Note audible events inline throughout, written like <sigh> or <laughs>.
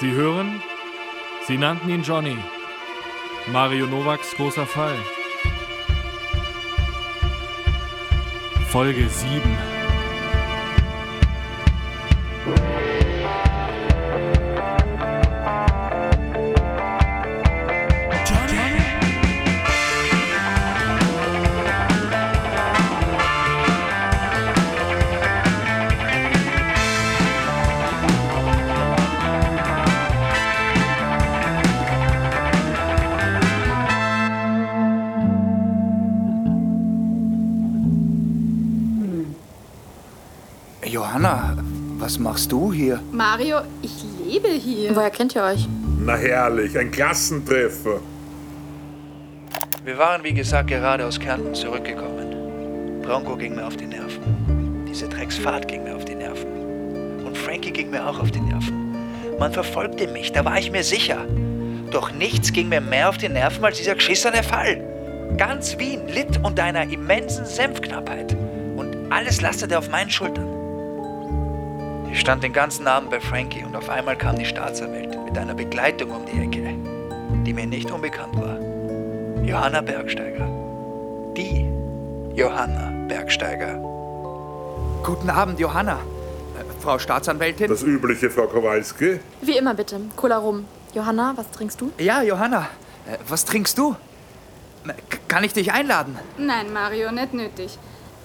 Sie hören? Sie nannten ihn Johnny. Mario Nowaks großer Fall. Folge 7. Johanna, was machst du hier? Mario, ich lebe hier. Woher kennt ihr euch? Na herrlich, ein Klassentreffer. Wir waren, wie gesagt, gerade aus Kärnten zurückgekommen. Bronco ging mir auf die Nerven. Diese Drecksfahrt ging mir auf die Nerven. Und Frankie ging mir auch auf die Nerven. Man verfolgte mich, da war ich mir sicher. Doch nichts ging mir mehr auf die Nerven als dieser geschissene Fall. Ganz Wien litt unter einer immensen Senfknappheit. Und alles lastete auf meinen Schultern. Ich stand den ganzen Abend bei Frankie und auf einmal kam die Staatsanwältin mit einer Begleitung um die Ecke, die mir nicht unbekannt war. Johanna Bergsteiger. Die Johanna Bergsteiger. Guten Abend, Johanna. Äh, Frau Staatsanwältin? Das übliche, Frau Kowalski. Wie immer bitte. Cola rum. Johanna, was trinkst du? Ja, Johanna. Äh, Was trinkst du? K- Kann ich dich einladen? Nein, Mario, nicht nötig.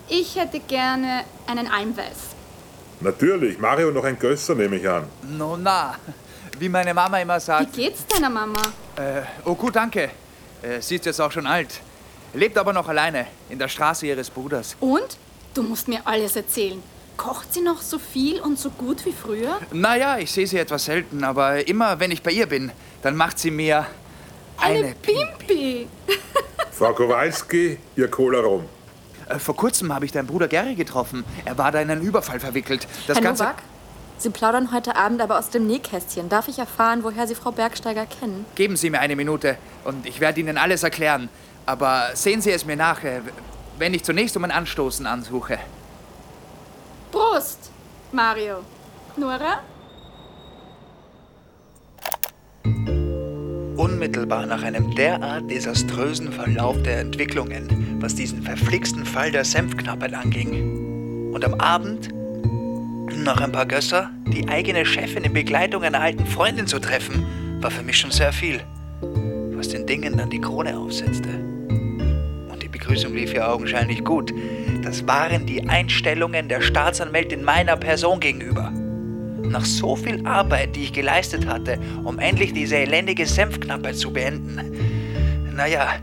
Ich hätte gerne einen Almweiß. Natürlich, Mario noch ein Gösser, nehme ich an. No, na. Wie meine Mama immer Wie sagt. geht's deiner Mama? Äh, oh, gut, danke. Äh, sie ist jetzt auch schon alt. Lebt aber noch alleine in der Straße ihres Bruders. Und? Du musst mir alles erzählen. Kocht sie noch so viel und so gut wie früher? Naja, ich sehe sie etwas selten, aber immer wenn ich bei ihr bin, dann macht sie mir eine, Pimpi! <laughs> Frau Kowalski, Ihr Cola rum. Äh, vor kurzem habe ich deinen Bruder Gary getroffen. Er war da in einen Überfall verwickelt. Das Herr Ganze. Nowak? Sie plaudern heute Abend aber aus dem Nähkästchen. Darf ich erfahren, woher Sie Frau Bergsteiger kennen? Geben Sie mir eine Minute und ich werde Ihnen alles erklären. Aber sehen Sie es mir nach, äh, wenn ich zunächst um ein Anstoßen ansuche. Prost, Mario. Nora? Unmittelbar nach einem derart desaströsen Verlauf der Entwicklungen, was diesen verflixten Fall der Senfknappheit anging. Und am Abend noch ein paar Gösser, die eigene Chefin in Begleitung einer alten Freundin zu treffen, war für mich schon sehr viel. Was den Dingen dann die Krone aufsetzte. Und die Begrüßung lief ja augenscheinlich gut. Das waren die Einstellungen der Staatsanwältin meiner Person gegenüber. Nach so viel Arbeit, die ich geleistet hatte, um endlich diese elendige Senfknappheit zu beenden, naja,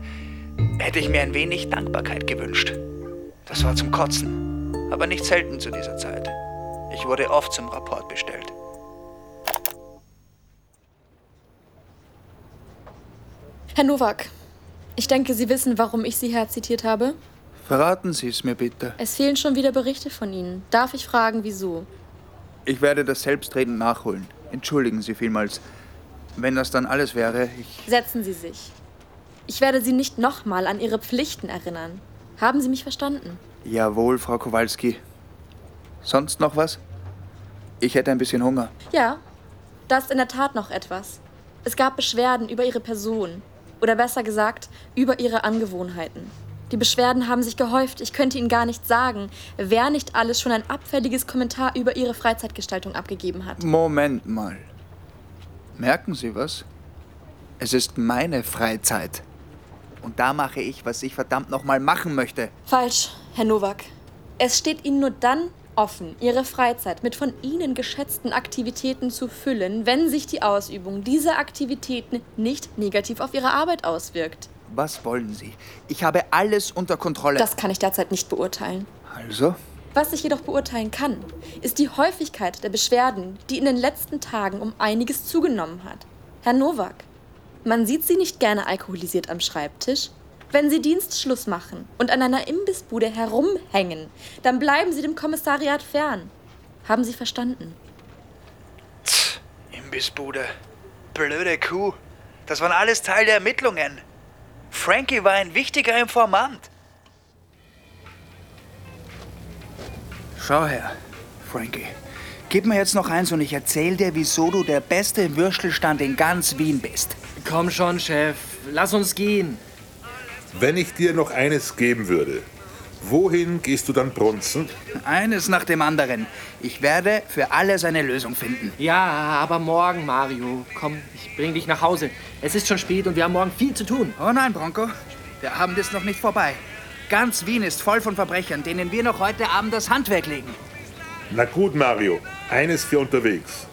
hätte ich mir ein wenig Dankbarkeit gewünscht. Das war zum Kotzen, aber nicht selten zu dieser Zeit. Ich wurde oft zum Rapport bestellt. Herr Nowak, ich denke, Sie wissen, warum ich Sie herzitiert habe. Verraten Sie es mir bitte. Es fehlen schon wieder Berichte von Ihnen. Darf ich fragen, wieso? Ich werde das selbstredend nachholen. Entschuldigen Sie vielmals. Wenn das dann alles wäre, ich. Setzen Sie sich. Ich werde Sie nicht nochmal an Ihre Pflichten erinnern. Haben Sie mich verstanden? Jawohl, Frau Kowalski. Sonst noch was? Ich hätte ein bisschen Hunger. Ja, da ist in der Tat noch etwas. Es gab Beschwerden über Ihre Person. Oder besser gesagt, über Ihre Angewohnheiten. Die Beschwerden haben sich gehäuft. Ich könnte Ihnen gar nicht sagen, wer nicht alles schon ein abfälliges Kommentar über Ihre Freizeitgestaltung abgegeben hat. Moment mal. Merken Sie was? Es ist meine Freizeit. Und da mache ich, was ich verdammt nochmal machen möchte. Falsch, Herr Nowak. Es steht Ihnen nur dann offen, Ihre Freizeit mit von Ihnen geschätzten Aktivitäten zu füllen, wenn sich die Ausübung dieser Aktivitäten nicht negativ auf Ihre Arbeit auswirkt. Was wollen Sie? Ich habe alles unter Kontrolle. Das kann ich derzeit nicht beurteilen. also? Was ich jedoch beurteilen kann, ist die Häufigkeit der Beschwerden, die in den letzten Tagen um einiges zugenommen hat. Herr Nowak, man sieht Sie nicht gerne alkoholisiert am Schreibtisch. Wenn Sie Dienstschluss machen und an einer Imbissbude herumhängen, dann bleiben Sie dem Kommissariat fern. Haben Sie verstanden? Imbissbude. Blöde Kuh. Das waren alles Teil der Ermittlungen. Frankie war ein wichtiger Informant. Schau her, Frankie. Gib mir jetzt noch eins und ich erzähl dir, wieso du der beste Würstelstand in ganz Wien bist. Komm schon, Chef. Lass uns gehen. Wenn ich dir noch eines geben würde, wohin gehst du dann brunzen? Eines nach dem anderen. Ich werde für alles eine Lösung finden. Ja, aber morgen, Mario. Komm, ich bring dich nach Hause. Es ist schon spät und wir haben morgen viel zu tun. Oh nein, Bronco. Der Abend ist noch nicht vorbei. Ganz Wien ist voll von Verbrechern, denen wir noch heute Abend das Handwerk legen. Na gut, Mario, eines für unterwegs.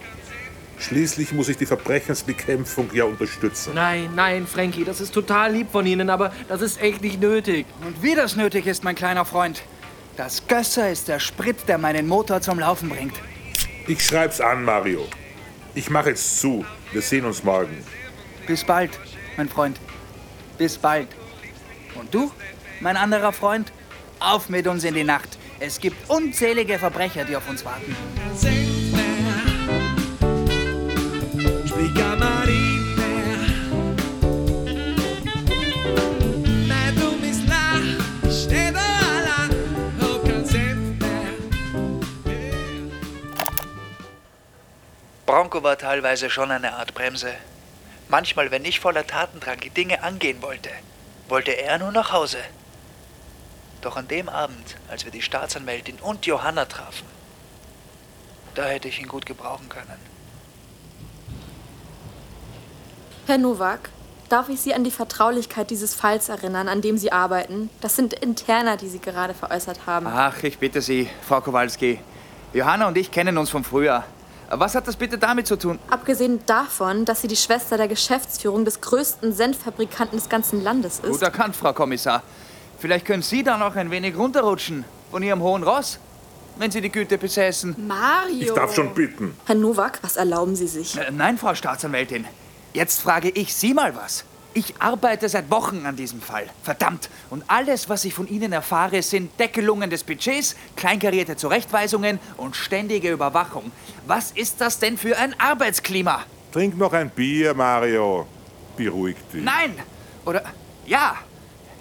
Schließlich muss ich die Verbrechensbekämpfung ja unterstützen. Nein, nein, Frankie, das ist total lieb von Ihnen, aber das ist echt nicht nötig. Und wie das nötig ist, mein kleiner Freund. Das Gösser ist der Sprit, der meinen Motor zum Laufen bringt. Ich schreib's an, Mario. Ich mache jetzt zu. Wir sehen uns morgen. Bis bald, mein Freund. Bis bald. Und du, mein anderer Freund? Auf mit uns in die Nacht. Es gibt unzählige Verbrecher, die auf uns warten. Bronco war teilweise schon eine Art Bremse. Manchmal, wenn ich voller Tatendrang die Dinge angehen wollte, wollte er nur nach Hause. Doch an dem Abend, als wir die Staatsanwältin und Johanna trafen, da hätte ich ihn gut gebrauchen können. Herr Nowak, darf ich Sie an die Vertraulichkeit dieses Falls erinnern, an dem Sie arbeiten? Das sind Interner, die Sie gerade veräußert haben. Ach, ich bitte Sie, Frau Kowalski. Johanna und ich kennen uns von früher. Was hat das bitte damit zu tun? Abgesehen davon, dass sie die Schwester der Geschäftsführung des größten Senffabrikanten des ganzen Landes ist. Gut erkannt, Frau Kommissar. Vielleicht können Sie da noch ein wenig runterrutschen von Ihrem hohen Ross, wenn Sie die Güte besäßen. Mario! Ich darf schon bitten. Herr Nowak, was erlauben Sie sich? Äh, nein, Frau Staatsanwältin. Jetzt frage ich Sie mal was. Ich arbeite seit Wochen an diesem Fall. Verdammt. Und alles, was ich von Ihnen erfahre, sind Deckelungen des Budgets, kleinkarierte Zurechtweisungen und ständige Überwachung. Was ist das denn für ein Arbeitsklima? Trink noch ein Bier, Mario. Beruhig dich. Nein! Oder ja.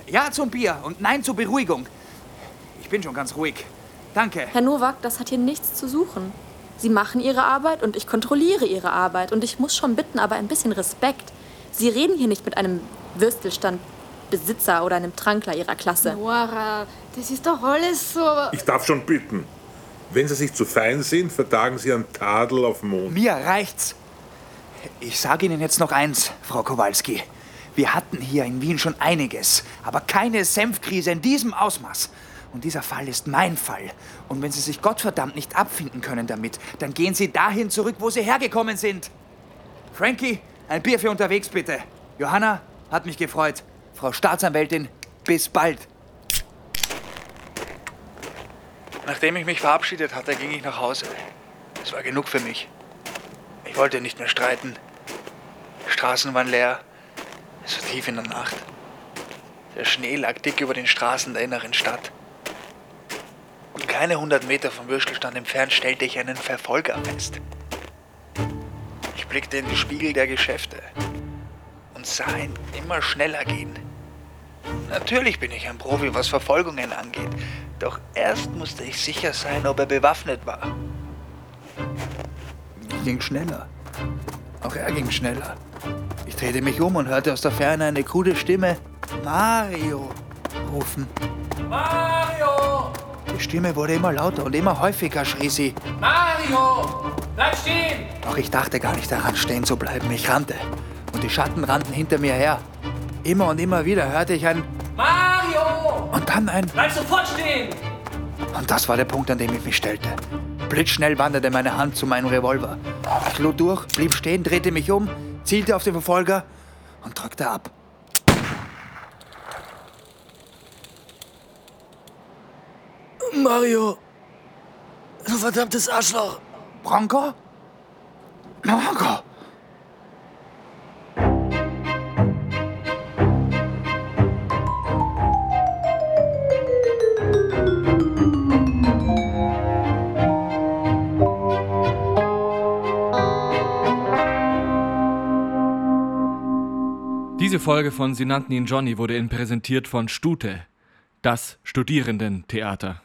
Ja zum Bier und nein zur Beruhigung. Ich bin schon ganz ruhig. Danke. Herr Nowak, das hat hier nichts zu suchen. Sie machen Ihre Arbeit und ich kontrolliere Ihre Arbeit. Und ich muss schon bitten, aber ein bisschen Respekt. Sie reden hier nicht mit einem Würstelstandbesitzer oder einem Trankler Ihrer Klasse. Nora, das ist doch alles so. Ich darf schon bitten. Wenn Sie sich zu fein sind, vertagen Sie einen Tadel auf Mond. Mir reicht's. Ich sage Ihnen jetzt noch eins, Frau Kowalski. Wir hatten hier in Wien schon einiges, aber keine Senfkrise in diesem Ausmaß. Und dieser Fall ist mein Fall. Und wenn Sie sich Gottverdammt nicht abfinden können damit, dann gehen Sie dahin zurück, wo Sie hergekommen sind. Frankie, ein Bier für unterwegs bitte. Johanna, hat mich gefreut. Frau Staatsanwältin, bis bald. Nachdem ich mich verabschiedet hatte, ging ich nach Hause. Es war genug für mich. Ich wollte nicht mehr streiten. Die Straßen waren leer. Es war tief in der Nacht. Der Schnee lag dick über den Straßen der inneren Stadt. Keine hundert Meter vom Würstelstand entfernt stellte ich einen Verfolger fest. Ich blickte in die Spiegel der Geschäfte und sah ihn immer schneller gehen. Natürlich bin ich ein Profi, was Verfolgungen angeht. Doch erst musste ich sicher sein, ob er bewaffnet war. Ich ging schneller. Auch er ging schneller. Ich drehte mich um und hörte aus der Ferne eine krude Stimme Mario rufen. Mario! Die Stimme wurde immer lauter und immer häufiger schrie sie. Mario! Bleib stehen! Doch ich dachte gar nicht daran, stehen zu bleiben. Ich rannte. Und die Schatten rannten hinter mir her. Immer und immer wieder hörte ich ein Mario! und dann ein Bleib sofort stehen! Und das war der Punkt, an dem ich mich stellte. Blitzschnell wanderte meine Hand zu meinem Revolver. Ich lud durch, blieb stehen, drehte mich um, zielte auf den Verfolger und drückte ab. Mario! Du verdammtes Arschloch! Bronco? Bronco! Diese Folge von Sie nannten ihn Johnny wurde Ihnen präsentiert von Stute, das Studierendentheater.